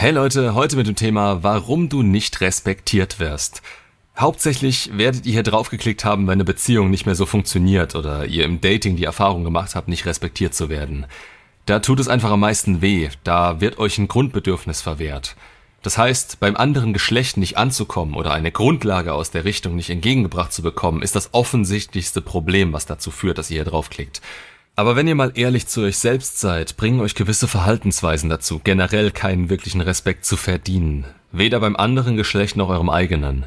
Hey Leute, heute mit dem Thema, warum du nicht respektiert wirst. Hauptsächlich werdet ihr hier draufgeklickt haben, wenn eine Beziehung nicht mehr so funktioniert oder ihr im Dating die Erfahrung gemacht habt, nicht respektiert zu werden. Da tut es einfach am meisten weh, da wird euch ein Grundbedürfnis verwehrt. Das heißt, beim anderen Geschlecht nicht anzukommen oder eine Grundlage aus der Richtung nicht entgegengebracht zu bekommen, ist das offensichtlichste Problem, was dazu führt, dass ihr hier draufklickt. Aber wenn ihr mal ehrlich zu euch selbst seid, bringen euch gewisse Verhaltensweisen dazu, generell keinen wirklichen Respekt zu verdienen. Weder beim anderen Geschlecht noch eurem eigenen.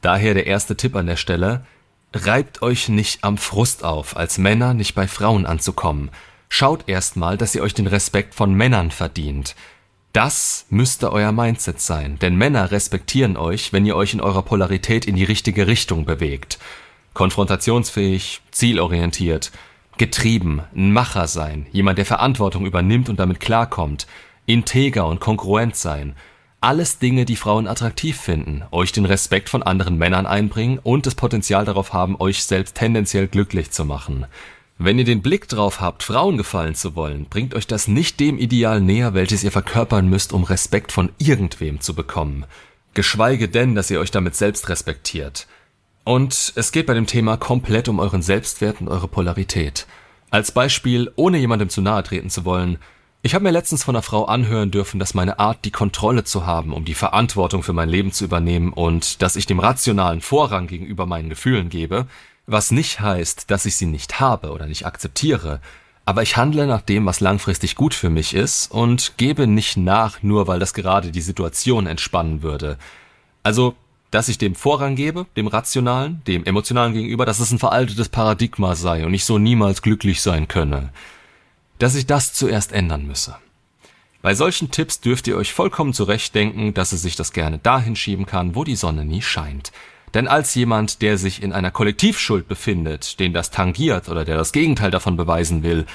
Daher der erste Tipp an der Stelle. Reibt euch nicht am Frust auf, als Männer nicht bei Frauen anzukommen. Schaut erstmal, dass ihr euch den Respekt von Männern verdient. Das müsste euer Mindset sein, denn Männer respektieren euch, wenn ihr euch in eurer Polarität in die richtige Richtung bewegt. Konfrontationsfähig, zielorientiert, Getrieben, ein Macher sein, jemand, der Verantwortung übernimmt und damit klarkommt, integer und kongruent sein. Alles Dinge, die Frauen attraktiv finden, euch den Respekt von anderen Männern einbringen und das Potenzial darauf haben, euch selbst tendenziell glücklich zu machen. Wenn ihr den Blick drauf habt, Frauen gefallen zu wollen, bringt euch das nicht dem Ideal näher, welches ihr verkörpern müsst, um Respekt von irgendwem zu bekommen. Geschweige denn, dass ihr euch damit selbst respektiert. Und es geht bei dem Thema komplett um euren Selbstwert und eure Polarität. Als Beispiel, ohne jemandem zu nahe treten zu wollen, ich habe mir letztens von einer Frau anhören dürfen, dass meine Art, die Kontrolle zu haben, um die Verantwortung für mein Leben zu übernehmen und dass ich dem rationalen Vorrang gegenüber meinen Gefühlen gebe, was nicht heißt, dass ich sie nicht habe oder nicht akzeptiere, aber ich handle nach dem, was langfristig gut für mich ist und gebe nicht nach, nur weil das gerade die Situation entspannen würde. Also dass ich dem Vorrang gebe, dem Rationalen, dem Emotionalen gegenüber, dass es ein veraltetes Paradigma sei und ich so niemals glücklich sein könne. Dass ich das zuerst ändern müsse. Bei solchen Tipps dürft ihr euch vollkommen zurechtdenken, dass es sich das gerne dahin schieben kann, wo die Sonne nie scheint. Denn als jemand, der sich in einer Kollektivschuld befindet, den das tangiert oder der das Gegenteil davon beweisen will,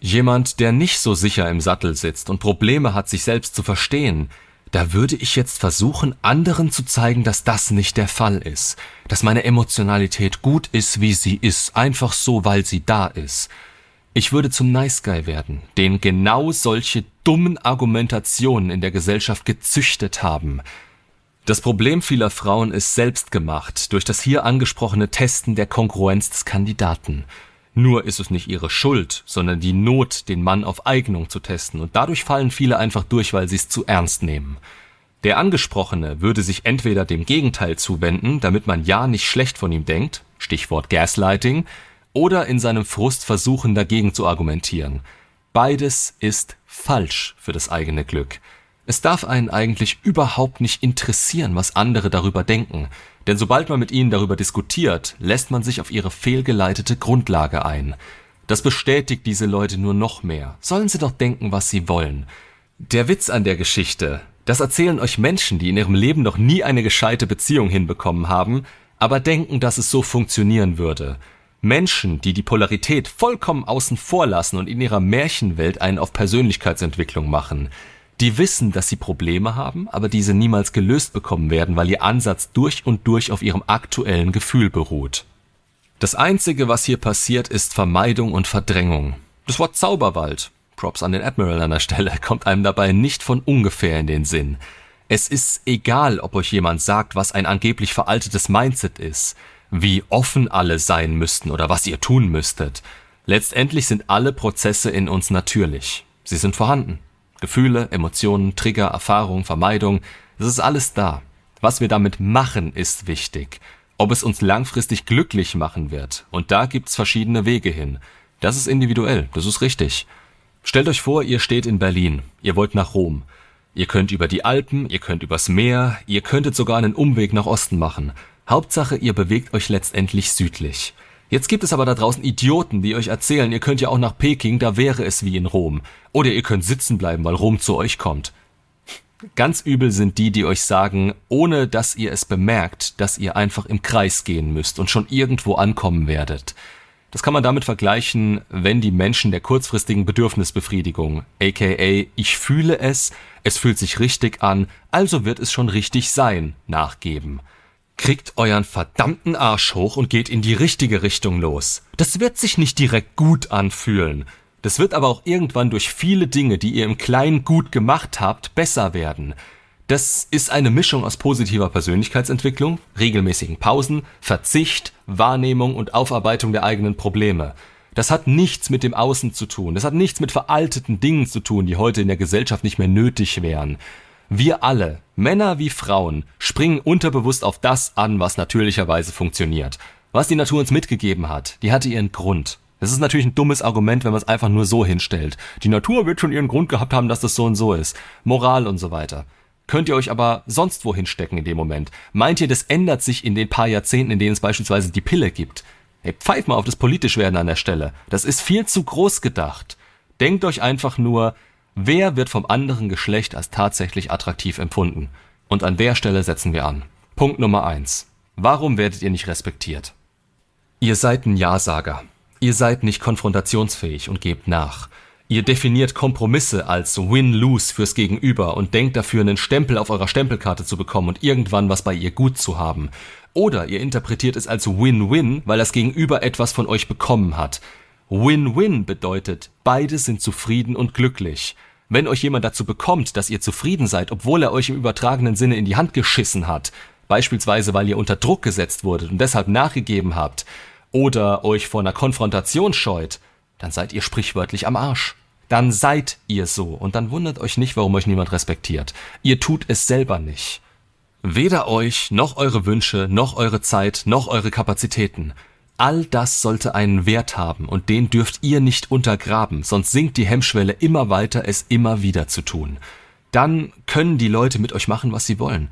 jemand, der nicht so sicher im Sattel sitzt und Probleme hat, sich selbst zu verstehen, da würde ich jetzt versuchen, anderen zu zeigen, dass das nicht der Fall ist, dass meine Emotionalität gut ist, wie sie ist, einfach so, weil sie da ist. Ich würde zum Nice Guy werden, den genau solche dummen Argumentationen in der Gesellschaft gezüchtet haben. Das Problem vieler Frauen ist selbst gemacht durch das hier angesprochene Testen der Kongruenz des Kandidaten. Nur ist es nicht ihre Schuld, sondern die Not, den Mann auf Eignung zu testen, und dadurch fallen viele einfach durch, weil sie es zu ernst nehmen. Der Angesprochene würde sich entweder dem Gegenteil zuwenden, damit man ja nicht schlecht von ihm denkt, Stichwort Gaslighting, oder in seinem Frust versuchen, dagegen zu argumentieren. Beides ist falsch für das eigene Glück. Es darf einen eigentlich überhaupt nicht interessieren, was andere darüber denken, denn sobald man mit ihnen darüber diskutiert, lässt man sich auf ihre fehlgeleitete Grundlage ein. Das bestätigt diese Leute nur noch mehr. Sollen sie doch denken, was sie wollen. Der Witz an der Geschichte, das erzählen euch Menschen, die in ihrem Leben noch nie eine gescheite Beziehung hinbekommen haben, aber denken, dass es so funktionieren würde. Menschen, die die Polarität vollkommen außen vor lassen und in ihrer Märchenwelt einen auf Persönlichkeitsentwicklung machen die wissen, dass sie Probleme haben, aber diese niemals gelöst bekommen werden, weil ihr Ansatz durch und durch auf ihrem aktuellen Gefühl beruht. Das Einzige, was hier passiert, ist Vermeidung und Verdrängung. Das Wort Zauberwald, Props an den Admiral an der Stelle, kommt einem dabei nicht von ungefähr in den Sinn. Es ist egal, ob euch jemand sagt, was ein angeblich veraltetes Mindset ist, wie offen alle sein müssten oder was ihr tun müsstet. Letztendlich sind alle Prozesse in uns natürlich. Sie sind vorhanden. Gefühle, Emotionen, Trigger, Erfahrung, Vermeidung, das ist alles da. Was wir damit machen, ist wichtig. Ob es uns langfristig glücklich machen wird. Und da gibt's verschiedene Wege hin. Das ist individuell, das ist richtig. Stellt euch vor, ihr steht in Berlin, ihr wollt nach Rom. Ihr könnt über die Alpen, ihr könnt übers Meer, ihr könntet sogar einen Umweg nach Osten machen. Hauptsache, ihr bewegt euch letztendlich südlich. Jetzt gibt es aber da draußen Idioten, die euch erzählen, ihr könnt ja auch nach Peking, da wäre es wie in Rom. Oder ihr könnt sitzen bleiben, weil Rom zu euch kommt. Ganz übel sind die, die euch sagen, ohne dass ihr es bemerkt, dass ihr einfach im Kreis gehen müsst und schon irgendwo ankommen werdet. Das kann man damit vergleichen, wenn die Menschen der kurzfristigen Bedürfnisbefriedigung, aka ich fühle es, es fühlt sich richtig an, also wird es schon richtig sein, nachgeben. Kriegt euren verdammten Arsch hoch und geht in die richtige Richtung los. Das wird sich nicht direkt gut anfühlen. Das wird aber auch irgendwann durch viele Dinge, die ihr im Kleinen gut gemacht habt, besser werden. Das ist eine Mischung aus positiver Persönlichkeitsentwicklung, regelmäßigen Pausen, Verzicht, Wahrnehmung und Aufarbeitung der eigenen Probleme. Das hat nichts mit dem Außen zu tun. Das hat nichts mit veralteten Dingen zu tun, die heute in der Gesellschaft nicht mehr nötig wären. Wir alle, Männer wie Frauen, springen unterbewusst auf das an, was natürlicherweise funktioniert. Was die Natur uns mitgegeben hat, die hatte ihren Grund. Das ist natürlich ein dummes Argument, wenn man es einfach nur so hinstellt. Die Natur wird schon ihren Grund gehabt haben, dass das so und so ist. Moral und so weiter. Könnt ihr euch aber sonst wohin stecken in dem Moment? Meint ihr, das ändert sich in den paar Jahrzehnten, in denen es beispielsweise die Pille gibt? Hey, pfeift mal auf das Politischwerden an der Stelle. Das ist viel zu groß gedacht. Denkt euch einfach nur, wer wird vom anderen Geschlecht als tatsächlich attraktiv empfunden? Und an der Stelle setzen wir an. Punkt Nummer eins. Warum werdet ihr nicht respektiert? Ihr seid ein Ja-Sager. Ihr seid nicht konfrontationsfähig und gebt nach. Ihr definiert Kompromisse als Win-Lose fürs Gegenüber und denkt dafür, einen Stempel auf eurer Stempelkarte zu bekommen und irgendwann was bei ihr gut zu haben. Oder ihr interpretiert es als Win-Win, weil das Gegenüber etwas von euch bekommen hat. Win-Win bedeutet, beide sind zufrieden und glücklich. Wenn euch jemand dazu bekommt, dass ihr zufrieden seid, obwohl er euch im übertragenen Sinne in die Hand geschissen hat, beispielsweise weil ihr unter Druck gesetzt wurdet und deshalb nachgegeben habt, oder euch vor einer Konfrontation scheut, dann seid ihr sprichwörtlich am Arsch. Dann seid ihr so und dann wundert euch nicht, warum euch niemand respektiert. Ihr tut es selber nicht. Weder euch, noch eure Wünsche, noch eure Zeit, noch eure Kapazitäten. All das sollte einen Wert haben und den dürft ihr nicht untergraben, sonst sinkt die Hemmschwelle immer weiter, es immer wieder zu tun. Dann können die Leute mit euch machen, was sie wollen.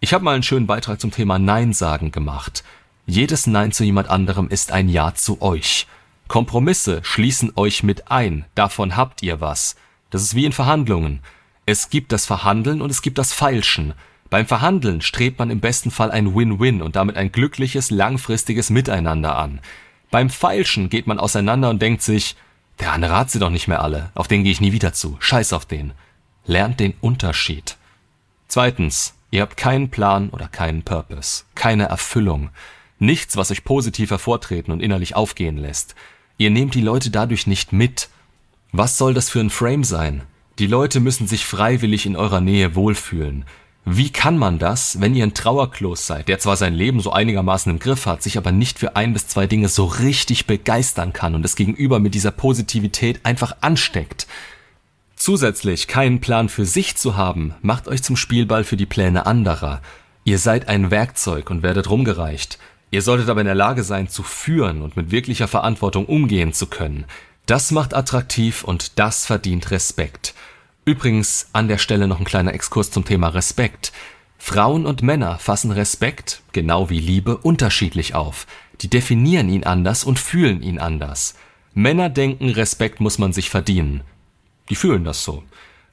Ich habe mal einen schönen Beitrag zum Thema Nein sagen gemacht. Jedes Nein zu jemand anderem ist ein Ja zu euch. Kompromisse schließen euch mit ein, davon habt ihr was. Das ist wie in Verhandlungen. Es gibt das Verhandeln und es gibt das Feilschen. Beim Verhandeln strebt man im besten Fall ein Win-Win und damit ein glückliches, langfristiges Miteinander an. Beim Feilschen geht man auseinander und denkt sich, der andere hat sie doch nicht mehr alle, auf den gehe ich nie wieder zu, scheiß auf den. Lernt den Unterschied. Zweitens, ihr habt keinen Plan oder keinen Purpose, keine Erfüllung. Nichts, was euch positiv hervortreten und innerlich aufgehen lässt. Ihr nehmt die Leute dadurch nicht mit. Was soll das für ein Frame sein? Die Leute müssen sich freiwillig in eurer Nähe wohlfühlen. Wie kann man das, wenn ihr ein Trauerklos seid, der zwar sein Leben so einigermaßen im Griff hat, sich aber nicht für ein bis zwei Dinge so richtig begeistern kann und es gegenüber mit dieser Positivität einfach ansteckt? Zusätzlich keinen Plan für sich zu haben, macht euch zum Spielball für die Pläne anderer. Ihr seid ein Werkzeug und werdet rumgereicht. Ihr solltet aber in der Lage sein, zu führen und mit wirklicher Verantwortung umgehen zu können. Das macht attraktiv und das verdient Respekt. Übrigens an der Stelle noch ein kleiner Exkurs zum Thema Respekt. Frauen und Männer fassen Respekt, genau wie Liebe, unterschiedlich auf. Die definieren ihn anders und fühlen ihn anders. Männer denken, Respekt muss man sich verdienen. Die fühlen das so.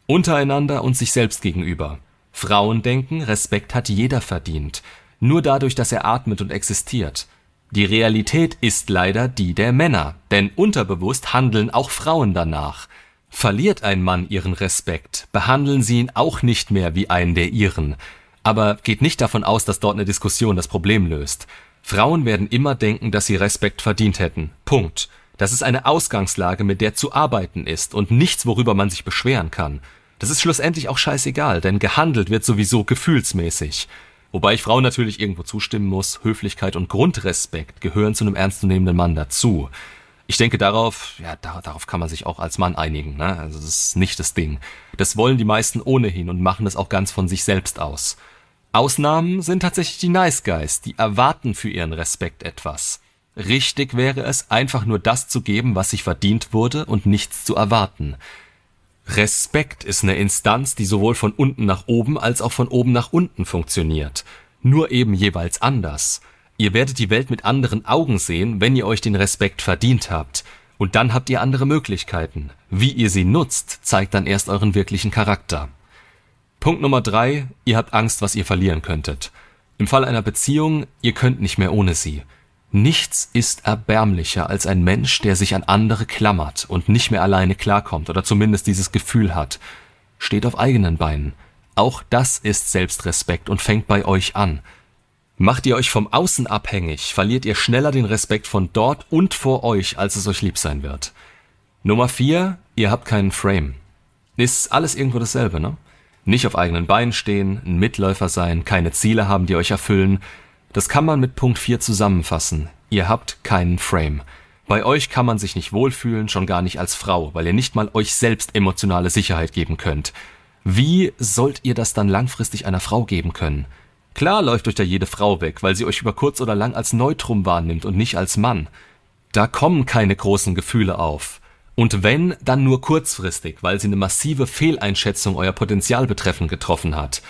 Untereinander und sich selbst gegenüber. Frauen denken, Respekt hat jeder verdient nur dadurch, dass er atmet und existiert. Die Realität ist leider die der Männer, denn unterbewusst handeln auch Frauen danach. Verliert ein Mann ihren Respekt, behandeln sie ihn auch nicht mehr wie einen der ihren. Aber geht nicht davon aus, dass dort eine Diskussion das Problem löst. Frauen werden immer denken, dass sie Respekt verdient hätten. Punkt. Das ist eine Ausgangslage, mit der zu arbeiten ist und nichts, worüber man sich beschweren kann. Das ist schlussendlich auch scheißegal, denn gehandelt wird sowieso gefühlsmäßig. Wobei ich Frauen natürlich irgendwo zustimmen muss, Höflichkeit und Grundrespekt gehören zu einem ernstzunehmenden Mann dazu. Ich denke darauf, ja, da, darauf kann man sich auch als Mann einigen, ne? Also das ist nicht das Ding. Das wollen die meisten ohnehin und machen das auch ganz von sich selbst aus. Ausnahmen sind tatsächlich die Nice Guys, die erwarten für ihren Respekt etwas. Richtig wäre es, einfach nur das zu geben, was sich verdient wurde und nichts zu erwarten. Respekt ist eine Instanz, die sowohl von unten nach oben als auch von oben nach unten funktioniert. Nur eben jeweils anders. Ihr werdet die Welt mit anderen Augen sehen, wenn ihr euch den Respekt verdient habt. Und dann habt ihr andere Möglichkeiten. Wie ihr sie nutzt, zeigt dann erst euren wirklichen Charakter. Punkt Nummer drei, ihr habt Angst, was ihr verlieren könntet. Im Fall einer Beziehung, ihr könnt nicht mehr ohne sie. Nichts ist erbärmlicher als ein Mensch, der sich an andere klammert und nicht mehr alleine klarkommt oder zumindest dieses Gefühl hat. Steht auf eigenen Beinen. Auch das ist Selbstrespekt und fängt bei euch an. Macht ihr euch vom Außen abhängig, verliert ihr schneller den Respekt von dort und vor euch, als es euch lieb sein wird. Nummer vier, ihr habt keinen Frame. Ist alles irgendwo dasselbe, ne? Nicht auf eigenen Beinen stehen, ein Mitläufer sein, keine Ziele haben, die euch erfüllen. Das kann man mit Punkt 4 zusammenfassen. Ihr habt keinen Frame. Bei euch kann man sich nicht wohlfühlen, schon gar nicht als Frau, weil ihr nicht mal euch selbst emotionale Sicherheit geben könnt. Wie sollt ihr das dann langfristig einer Frau geben können? Klar läuft euch da jede Frau weg, weil sie euch über kurz oder lang als Neutrum wahrnimmt und nicht als Mann. Da kommen keine großen Gefühle auf. Und wenn, dann nur kurzfristig, weil sie eine massive Fehleinschätzung euer Potenzial betreffend getroffen hat.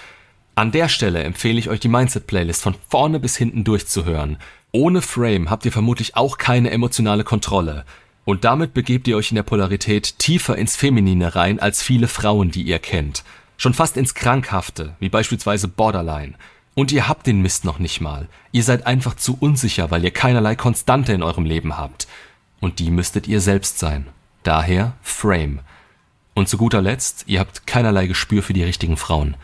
An der Stelle empfehle ich euch die Mindset-Playlist von vorne bis hinten durchzuhören. Ohne Frame habt ihr vermutlich auch keine emotionale Kontrolle. Und damit begebt ihr euch in der Polarität tiefer ins Feminine rein als viele Frauen, die ihr kennt. Schon fast ins Krankhafte, wie beispielsweise Borderline. Und ihr habt den Mist noch nicht mal. Ihr seid einfach zu unsicher, weil ihr keinerlei Konstante in eurem Leben habt. Und die müsstet ihr selbst sein. Daher Frame. Und zu guter Letzt, ihr habt keinerlei Gespür für die richtigen Frauen.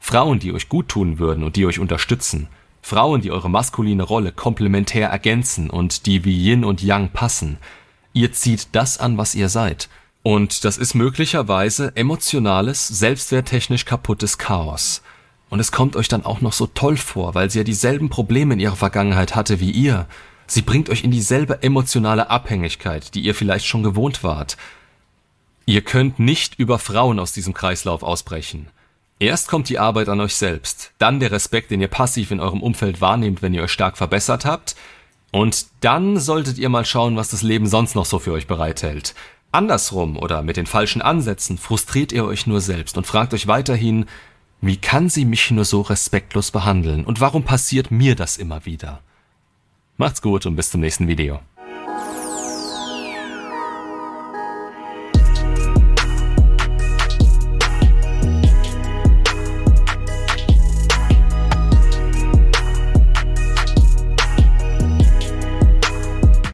Frauen, die euch gut tun würden und die euch unterstützen. Frauen, die eure maskuline Rolle komplementär ergänzen und die wie Yin und Yang passen. Ihr zieht das an, was ihr seid. Und das ist möglicherweise emotionales, selbstwerttechnisch kaputtes Chaos. Und es kommt euch dann auch noch so toll vor, weil sie ja dieselben Probleme in ihrer Vergangenheit hatte wie ihr. Sie bringt euch in dieselbe emotionale Abhängigkeit, die ihr vielleicht schon gewohnt wart. Ihr könnt nicht über Frauen aus diesem Kreislauf ausbrechen. Erst kommt die Arbeit an euch selbst, dann der Respekt, den ihr passiv in eurem Umfeld wahrnehmt, wenn ihr euch stark verbessert habt, und dann solltet ihr mal schauen, was das Leben sonst noch so für euch bereithält. Andersrum oder mit den falschen Ansätzen frustriert ihr euch nur selbst und fragt euch weiterhin, wie kann sie mich nur so respektlos behandeln und warum passiert mir das immer wieder? Macht's gut und bis zum nächsten Video.